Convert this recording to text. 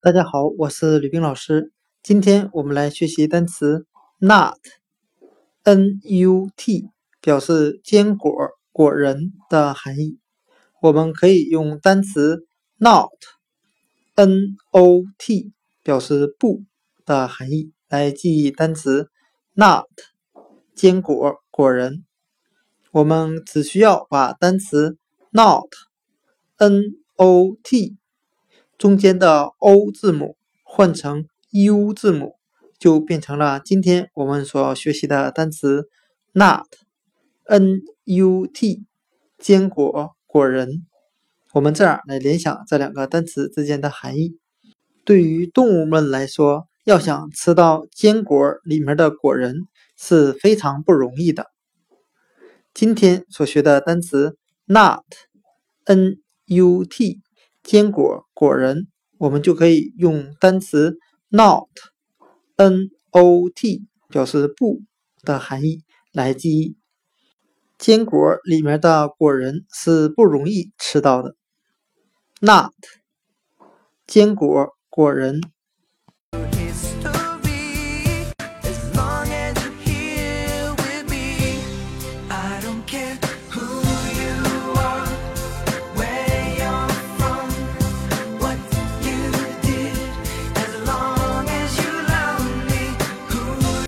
大家好，我是吕冰老师。今天我们来学习单词 nut，n-u-t，表示坚果、果仁的含义。我们可以用单词 not，n-o-t，表示不的含义来记忆单词 nut，坚果、果仁。我们只需要把单词 not，n-o-t。中间的 o 字母换成 u 字母，就变成了今天我们所学习的单词 nut，n-u-t，坚果果仁。我们这样来联想这两个单词之间的含义。对于动物们来说，要想吃到坚果里面的果仁是非常不容易的。今天所学的单词 nut，n-u-t。坚果果仁，我们就可以用单词 not，n-o-t 表示不的含义来记忆。坚果里面的果仁是不容易吃到的。not 坚果果仁。